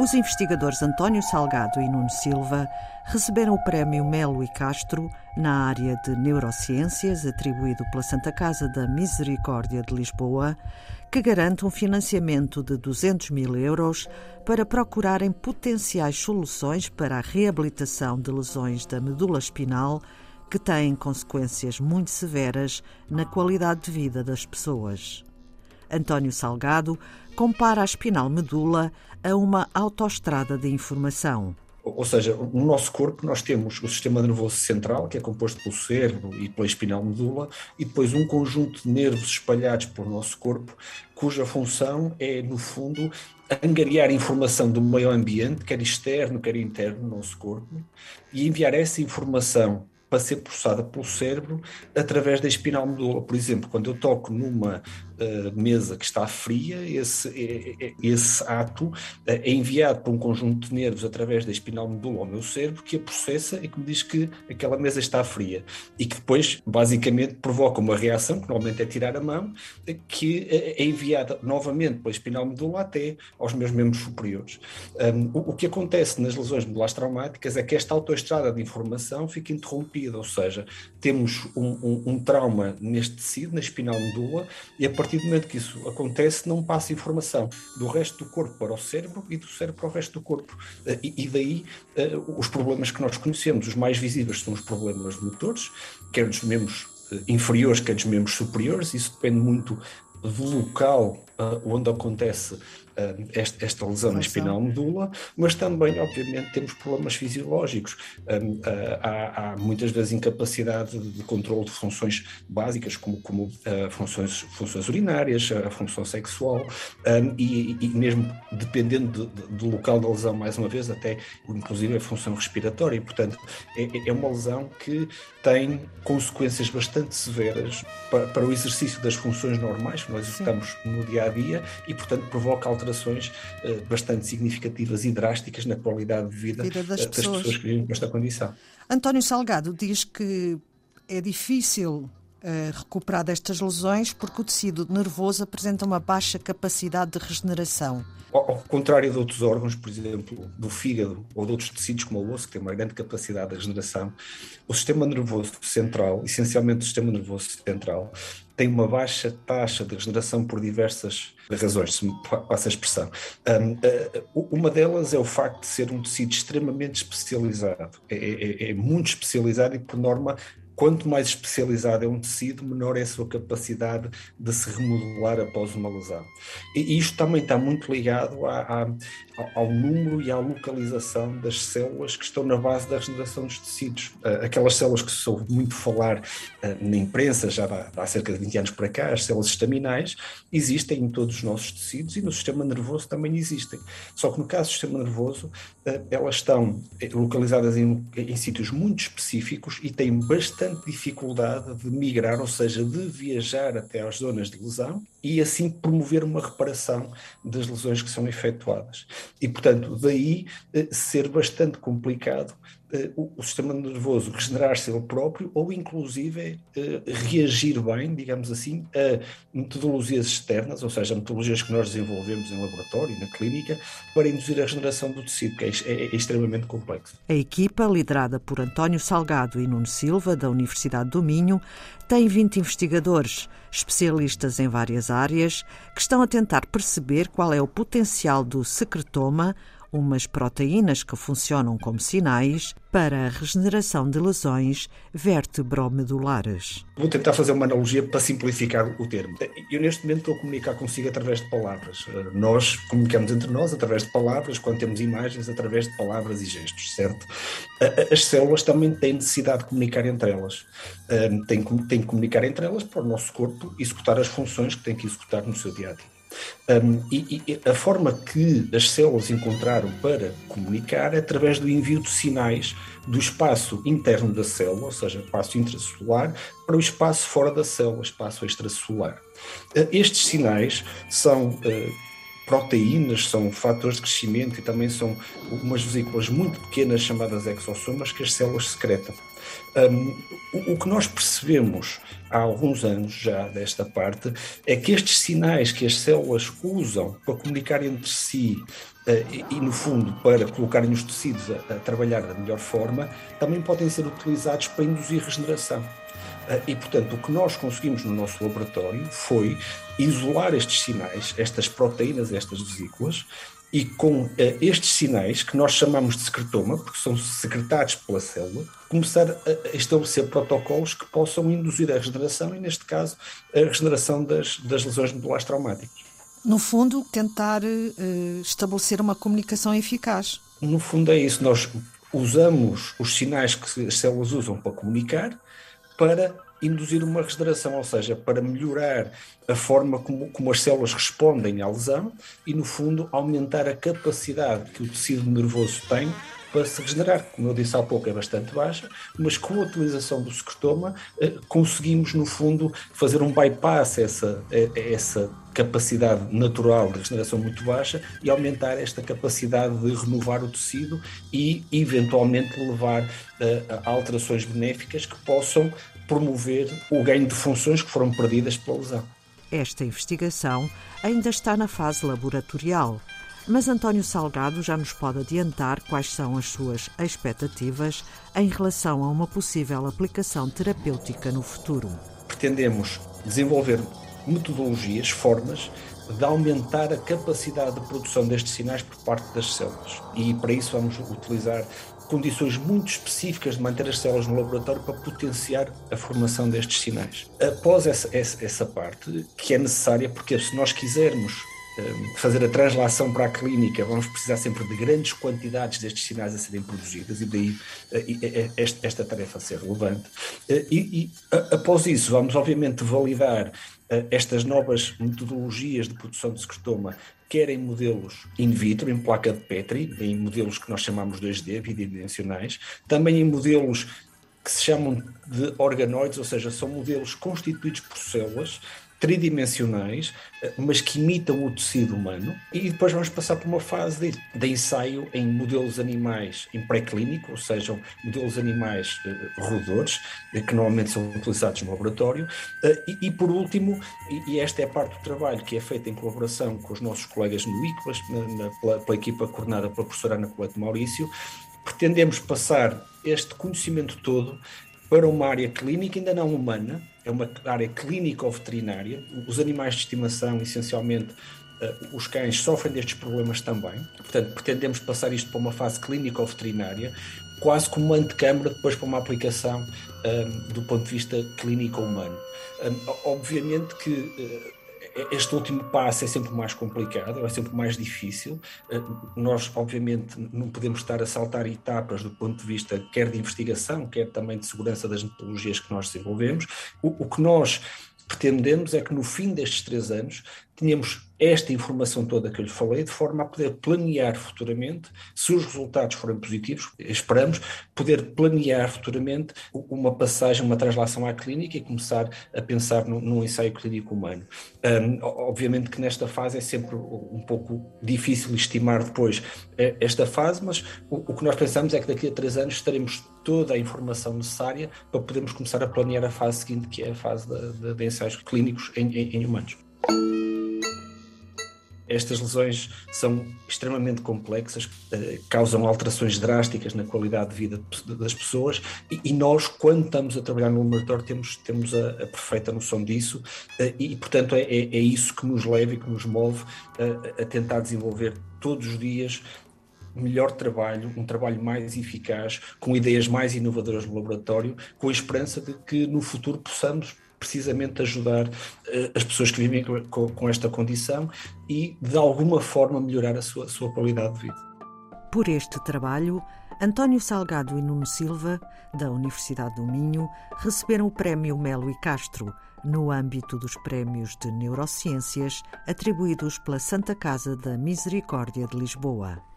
Os investigadores António Salgado e Nuno Silva receberam o prémio Melo e Castro na área de neurociências, atribuído pela Santa Casa da Misericórdia de Lisboa, que garante um financiamento de 200 mil euros para procurarem potenciais soluções para a reabilitação de lesões da medula espinal que têm consequências muito severas na qualidade de vida das pessoas. António Salgado compara a espinal medula a uma autoestrada de informação. Ou seja, no nosso corpo nós temos o sistema nervoso central, que é composto pelo cérebro e pela espinal medula, e depois um conjunto de nervos espalhados pelo nosso corpo, cuja função é, no fundo, angariar informação do meio ambiente, quer externo, quer interno, no nosso corpo, e enviar essa informação para ser processada pelo cérebro através da espinal medula. Por exemplo, quando eu toco numa mesa que está fria, esse, é, é, esse ato uh, é enviado para um conjunto de nervos através da espinal medula ao meu cérebro, que a processa e que me diz que aquela mesa está fria. E que depois, basicamente, provoca uma reação, que normalmente é tirar a mão, que é enviada novamente pela espinal medula até aos meus membros superiores. Um, o, o, que acontece nas lesões medulares traumáticas é que esta autoestrada de informação fica interrompida, ou seja, temos um, um, um trauma neste tecido, na espinal medula, e a partir partir do momento que isso acontece, não passa informação do resto do corpo para o cérebro e do cérebro para o resto do corpo. Eh, e, daí eh, os problemas que nós conhecemos, os mais visíveis são os problemas motores, quer dos membros eh, inferiores, quer dos membros superiores, isso depende muito do local onde acontece esta, esta, lesão na espinal medula, mas também, obviamente, temos problemas fisiológicos. Um, uh, há, há, muitas vezes incapacidade de controle de funções básicas, como, como uh, funções, funções urinárias, a função sexual, um, e, e, mesmo dependendo de, de, do local da lesão, mais uma vez, até inclusive a função respiratória. E, portanto, é, é uma lesão que tem consequências bastante severas para, para o exercício das funções normais que nós executamos no dia a dia e, portanto, provoca alterações uh, bastante significativas e drásticas na qualidade de vida, vida das, uh, das pessoas. pessoas que vivem com esta condição. António Salgado diz que é difícil uh, recuperar destas lesões porque o tecido nervoso apresenta uma baixa capacidade de regeneração. Ao, contrário de outros órgãos, por exemplo, do fígado ou de outros tecidos como o osso, que tem uma grande capacidade de regeneração, o sistema nervoso central, essencialmente o sistema nervoso central, tem uma baixa taxa de regeneração por diversas razões, se me passa a expressão. Um, uh, uma delas é o facto de ser um tecido extremamente especializado, é, é, é muito especializado e, por norma, quanto mais especializado é um tecido, menor é a sua capacidade de se remodelar após uma lesão. E isto também está muito ligado a, a, ao número e à localização das células que estão na base da regeneração dos tecidos. Ah, aquelas células que se ouve muito falar ah, na imprensa já há, há cerca de 20 anos para cá, as células estaminais, existem em todos os nossos tecidos e no sistema nervoso também existem. Só que no caso do sistema nervoso, ah, elas estão localizadas em, em sítios muito específicos e têm bastante bastante dificuldade de migrar, ou seja, de viajar até às zonas de lesão e assim promover uma reparação das lesões que são efetuadas. E, portanto, daí eh, ser bastante complicado eh, o, sistema nervoso regenerar-se ele próprio ou, inclusive, eh, reagir bem, digamos assim, a metodologias externas, ou seja, metodologias que nós desenvolvemos em laboratório, na clínica, para induzir a regeneração do tecido, que é, é, é extremamente complexo. A equipa, liderada por António Salgado e Nuno Silva, da Universidade do Minho, tem 20 investigadores, especialistas em várias áreas, que estão a tentar perceber qual é o potencial do secretoma, umas proteínas que funcionam como sinais para a regeneração de lesões vertebromedulares. Vou tentar fazer uma analogia para simplificar o termo. Eu neste momento estou a comunicar consigo através de palavras. Nós comunicamos entre nós através de palavras, quando temos imagens, através de palavras e gestos, certo? As células também têm necessidade de comunicar entre elas. Têm, têm que comunicar entre elas para o nosso corpo executar as funções que tem que executar no seu dia a dia. Um, e, e, a forma que as células encontraram para comunicar é através do envio de sinais do espaço interno da célula, ou seja, espaço intracelular, para o espaço fora da célula, espaço extracelular. Uh, estes sinais são uh, proteínas são fatores de crescimento e também são umas vesículas muito pequenas chamadas exossomas que as células secretam. Um, o, que nós percebemos há alguns anos já desta parte é que estes sinais que as células usam para comunicar entre si uh, e, e, no fundo, para colocarem os tecidos a, a trabalhar da melhor forma, também podem ser utilizados para induzir regeneração. Uh, e, portanto, o que nós conseguimos no nosso laboratório foi isolar estes sinais, estas proteínas, estas vesículas, e com uh, estes sinais, que nós chamamos de secretoma, porque são secretados pela célula, começar a estabelecer protocolos que possam induzir a regeneração e, neste caso, a regeneração das, das lesões medulares traumáticas. No fundo, tentar uh, estabelecer uma comunicação eficaz. No fundo, é isso. Nós usamos os sinais que as células usam para comunicar para induzir uma regeneração, ou seja, para melhorar a forma como, como, as células respondem à lesão e, no fundo, aumentar a capacidade que o tecido nervoso tem para se regenerar. Como eu disse há pouco, é bastante baixa, mas com a utilização do secretoma eh, conseguimos, no fundo, fazer um bypass a essa, a essa capacidade natural de regeneração muito baixa e aumentar esta capacidade de renovar o tecido e, eventualmente, levar eh, a alterações benéficas que possam promover o ganho de funções que foram perdidas pela lesão. Esta investigação ainda está na fase laboratorial, mas António Salgado já nos pode adiantar quais são as suas expectativas em relação a uma possível aplicação terapêutica no futuro. Pretendemos desenvolver metodologias, formas de aumentar a capacidade de produção destes sinais por parte das células. E para isso vamos utilizar condições muito específicas de manter as células no laboratório para potenciar a formação destes sinais. Após essa, essa, essa parte, que é necessária, porque se nós quisermos hum, fazer a translação para a clínica, vamos precisar sempre de grandes quantidades destes sinais a serem produzidas e daí eh, esta, esta tarefa ser relevante. Eh, e, e após isso, vamos obviamente validar eh, estas novas metodologias de produção de secretoma quer em modelos in vitro, em placa de Petri, em modelos que nós chamamos 2D, bidimensionais, também em modelos que se chamam de organoides, ou seja, são modelos constituídos por células tridimensionais, eh, mas que imitam o tecido humano, e depois vamos passar por uma fase de, de ensaio em modelos animais em pré-clínico, ou seja, modelos animais uh, roedores, uh, que normalmente são utilizados no laboratório, uh, e, e, por último, e, e, esta é a parte do trabalho que é feita em colaboração com os nossos colegas no ICBAS, na, na, pela, pela, equipa coordenada pela professora Ana Colete Maurício, pretendemos passar este conhecimento todo para uma área clínica ainda não humana, é uma área clínico-veterinária. Os animais de estimação, essencialmente, uh, os cães, sofrem destes problemas também. Portanto, pretendemos passar isto para uma fase clínico-veterinária, quase como uma antecâmara depois para uma aplicação um, eh, do ponto de vista clínico-humano. Um, eh, obviamente que este último passo é sempre mais complicado, é sempre mais difícil. Eh, nós, obviamente, não podemos estar a saltar etapas do ponto de vista quer de investigação, quer também de segurança das metodologias que nós desenvolvemos. O, o que nós pretendemos é que no fim destes três anos tenhamos esta informação toda que eu lhe falei, de forma a poder planear futuramente, se os resultados forem positivos, esperamos, poder planear futuramente uma passagem, uma translação à clínica e começar a pensar num, ensaio clínico humano. Um, obviamente que nesta fase é sempre um pouco difícil estimar depois eh, esta fase, mas o, o que nós pensamos é que daqui a três anos teremos toda a informação necessária para podermos começar a planear a fase seguinte, que é a fase de, de, de ensaios clínicos em, em, em humanos estas lesões são extremamente complexas, eh, causam alterações drásticas na qualidade de vida das pessoas e, nós, quando estamos a trabalhar no laboratório, temos, temos a, a perfeita noção disso eh, e, portanto, é, é, é, isso que nos leva e que nos move a, a tentar desenvolver todos os dias melhor trabalho, um trabalho mais eficaz, com ideias mais inovadoras no laboratório, com a esperança de que no futuro possamos precisamente ajudar uh, as pessoas que vivem com, com, esta condição e, de alguma forma, melhorar a sua, a sua qualidade de vida. Por este trabalho, António Salgado e Nuno Silva, da Universidade do Minho, receberam o Prémio Melo e Castro, no âmbito dos Prémios de Neurociências atribuídos pela Santa Casa da Misericórdia de Lisboa.